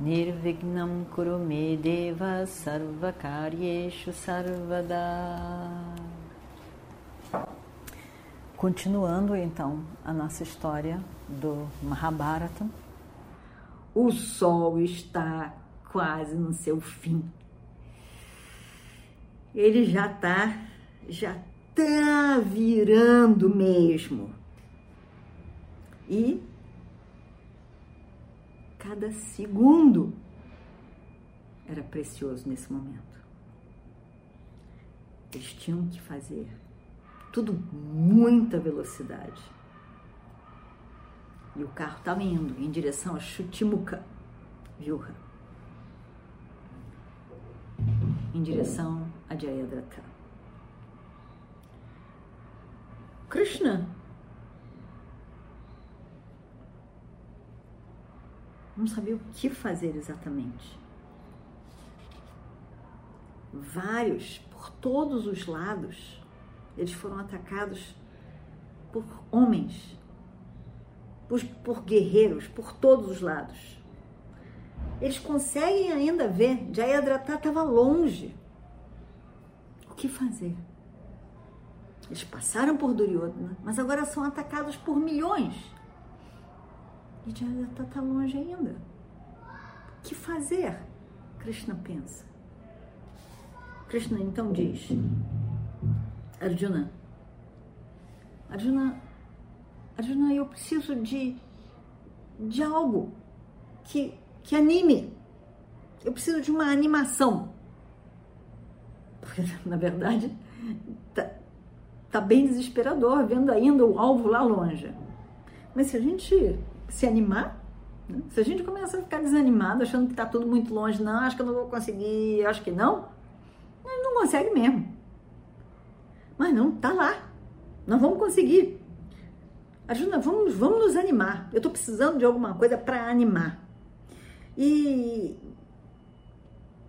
Nirvignam Kurume Deva Sarvakaryeshu Sarvada Continuando então a nossa história do Mahabharata, o sol está quase no seu fim. Ele já está já tá virando mesmo. E cada segundo era precioso nesse momento. Eles tinham que fazer tudo muita velocidade. E o carro estava indo em direção a Chutimuka, Vilha, em direção a Jayadratha. Krishna. Não sabia o que fazer exatamente. Vários, por todos os lados, eles foram atacados por homens, por, por guerreiros, por todos os lados. Eles conseguem ainda ver, Jayadratha estava longe. O que fazer? Eles passaram por Duryodhana, mas agora são atacados por milhões. E Jayadratha está longe ainda. O que fazer? Krishna pensa. Krishna então diz: Arjuna, Arjuna, Arjuna, eu preciso de, de algo que, que anime. Eu preciso de uma animação. Porque, na verdade, tá, tá bem desesperador vendo ainda o alvo lá longe. Mas se a gente se animar, né? se a gente começa a ficar desanimado, achando que está tudo muito longe, não, acho que eu não vou conseguir, acho que não, não consegue mesmo. Mas não, tá lá. Nós vamos conseguir. Ajuda, vamos, vamos nos animar. Eu estou precisando de alguma coisa para animar. E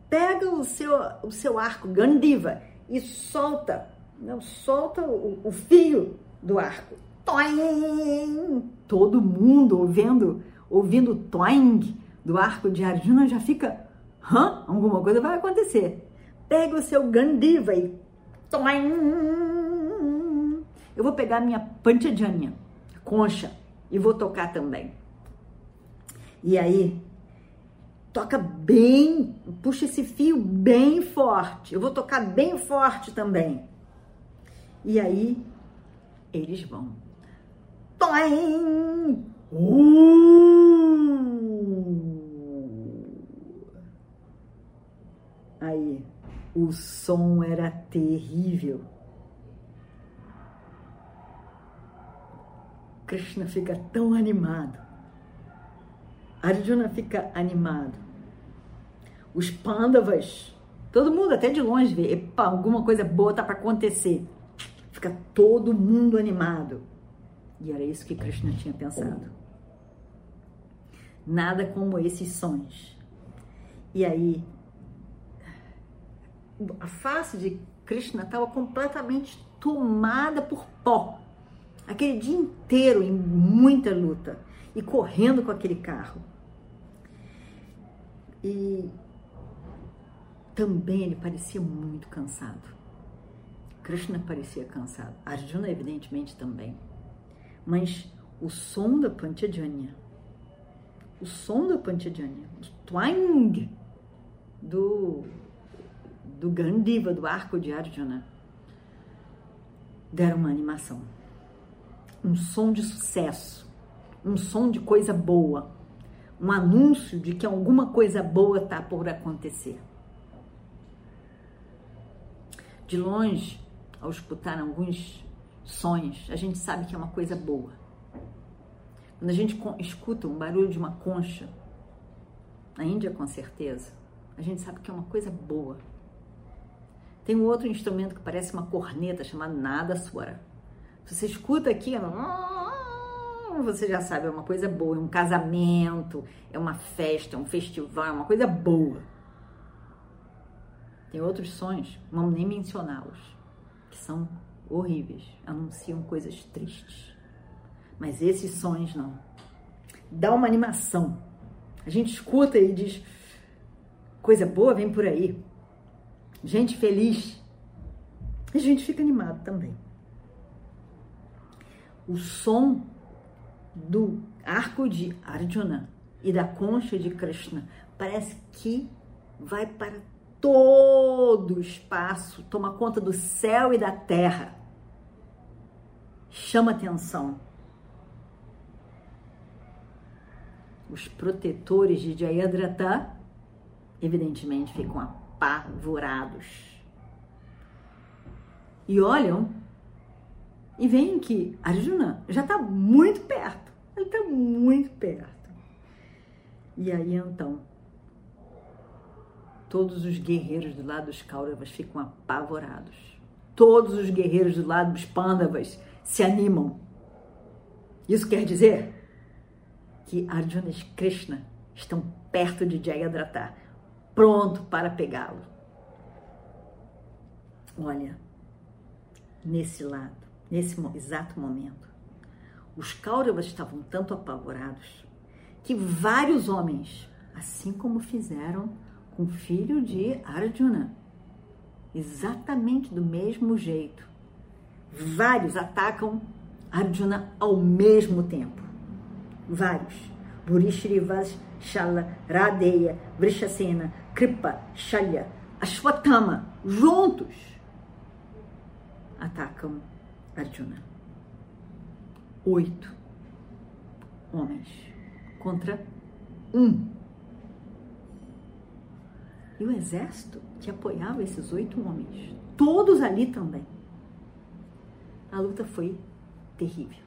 pega o seu, o seu arco, Gandiva, e solta, não, solta o, o fio do arco. Toing! Todo mundo ouvindo, ouvindo toing do arco de Arjuna já fica, hã? Alguma coisa vai acontecer. Pega o seu Gandiva e eu vou pegar minha panchajanya, concha, e vou tocar também. E aí, toca bem, puxa esse fio bem forte. Eu vou tocar bem forte também. E aí, eles vão. Toim! Uh! Aí, o som era terrível. Krishna fica tão animado. Arjuna fica animado. Os Pandavas, todo mundo até de longe vê, epa, alguma coisa boa tá para acontecer. Fica todo mundo animado. E era isso que Krishna tinha pensado. Nada como esses sons. E aí a face de Krishna estava completamente tomada por pó. Aquele dia inteiro em muita luta e correndo com aquele carro. E também ele parecia muito cansado. Krishna parecia cansado. Arjuna, evidentemente, também. Mas o som da Panchajanya, o som da Panchajanya, o twang do do Gandiva, do arco de Arjuna, deram uma animação. Um som de sucesso, um som de coisa boa, um anúncio de que alguma coisa boa está por acontecer. De longe, ao escutar alguns sons, a gente sabe que é uma coisa boa. Quando a gente escuta um barulho de uma concha, na Índia com certeza, a gente sabe que é uma coisa boa. Tem um outro instrumento que parece uma corneta chamado nada suara. Você escuta aqui, você já sabe, é uma coisa boa, é um casamento, é uma festa, é um festival, é uma coisa boa. Tem outros sons, não vamos nem mencioná-los, que são horríveis, anunciam coisas tristes. Mas esses sons não. Dá uma animação. A gente escuta e diz: coisa boa vem por aí. Gente feliz. E a gente fica animado também. O som do arco de Arjuna e da concha de Krishna parece que vai para todo o espaço, toma conta do céu e da terra. Chama atenção. Os protetores de Jayadratha, evidentemente, ficam apavorados. E olham e veem que Arjuna já está muito perto. Ele está muito perto. E aí então, todos os guerreiros do lado dos Kauravas ficam apavorados. Todos os guerreiros do lado dos Pandavas se animam. Isso quer dizer que Arjuna e Krishna estão perto de Jayadratha, pronto para pegá-lo. Olha, nesse lado, nesse exato momento, os Kauravas estavam tanto apavorados que vários homens, assim como fizeram com o filho de Arjuna, exatamente do mesmo jeito, vários atacam Arjuna ao mesmo tempo. Vários. Burishrivas, Shala, Radeya, Vrishasena, Kripa, Shalya, Ashwatthama, juntos atacam Arjuna. Oito homens contra um. E o exército que apoiava esses oito homens, todos ali também. A luta foi terrível.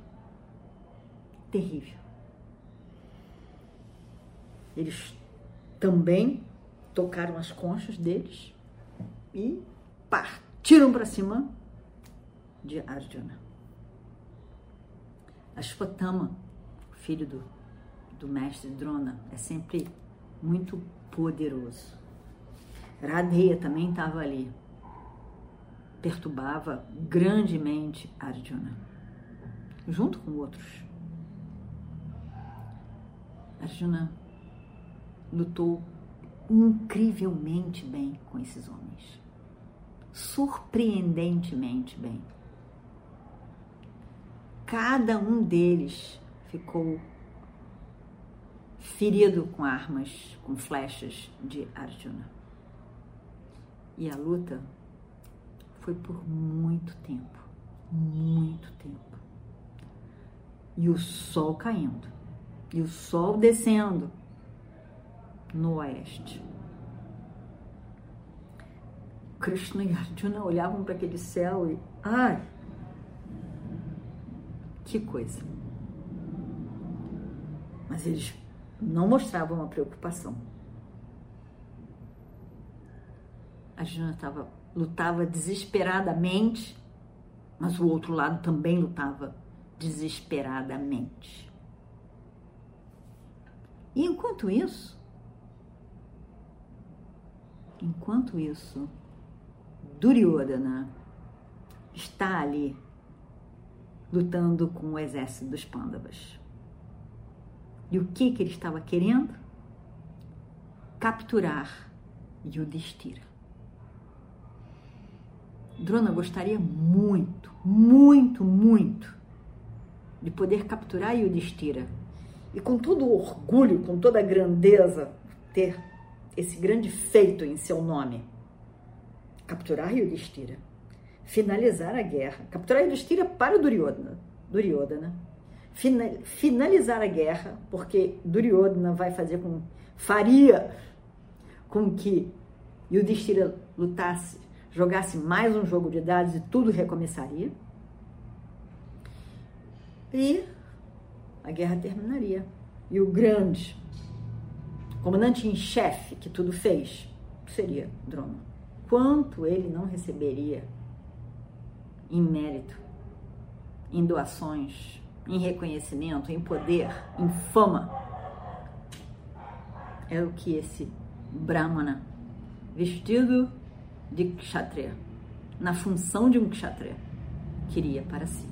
Terrível. Eles também tocaram as conchas deles e partiram para cima de Arjuna. Ashwatthama, filho do, do mestre Drona, é sempre muito poderoso. Radheya também estava ali. Perturbava grandemente Arjuna, junto com outros. Arjuna lutou incrivelmente bem com esses homens. Surpreendentemente bem. Cada um deles ficou ferido com armas, com flechas de Arjuna. E a luta foi por muito tempo, muito tempo. E o sol caindo, e o sol descendo no oeste. Krishna e Arjuna olhavam para aquele céu e, ai, que coisa. Mas eles não mostravam uma preocupação. Arjuna tava, lutava desesperadamente, mas o outro lado também lutava desesperadamente. E enquanto isso, enquanto isso, Duryodhana está ali lutando com o exército dos Pandavas. E o que, que ele estava querendo? Capturar Yudhishthira. Drona gostaria muito, muito, muito de poder capturar Yudhishthira e com todo o orgulho, com toda a grandeza, ter esse grande feito em seu nome. Capturar Yudhishthira, finalizar a guerra, capturar Yudhishthira para Duryodhana, Duryodhana. Finalizar a guerra, porque Duryodhana vai fazer com faria com que Yudhishthira lutasse jogasse mais um jogo de dados e tudo recomeçaria. E a guerra terminaria. E o grande comandante em chefe que tudo fez, seria Drona. Quanto ele não receberia em mérito, em doações, em reconhecimento, em poder, em fama. É o que esse Brahmana, vestido de kshatriya, na função de um kshatriya, queria para si.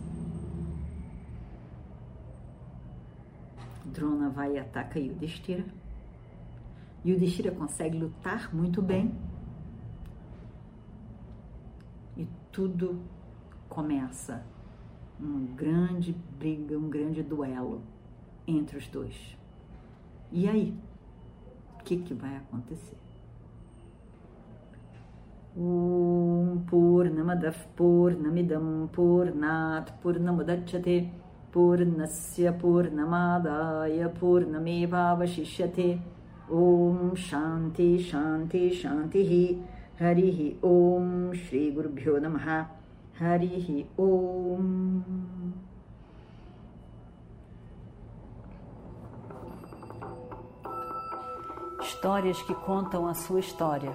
Drona vai e ataca Yudhishthira. Yudhishthira consegue lutar muito bem. E tudo começa uma grande briga, um grande duelo entre os dois. E aí? O que, que vai acontecer? Om Purnamadav Purnamidam Purnat Purnamudachyate Purnasya Purnamadaya Purnamevavashishyate Om Shanti Shanti Shanti Harihi Om Shri Gurubhyo Namaha. Harihi Om. Histórias que contam a sua história,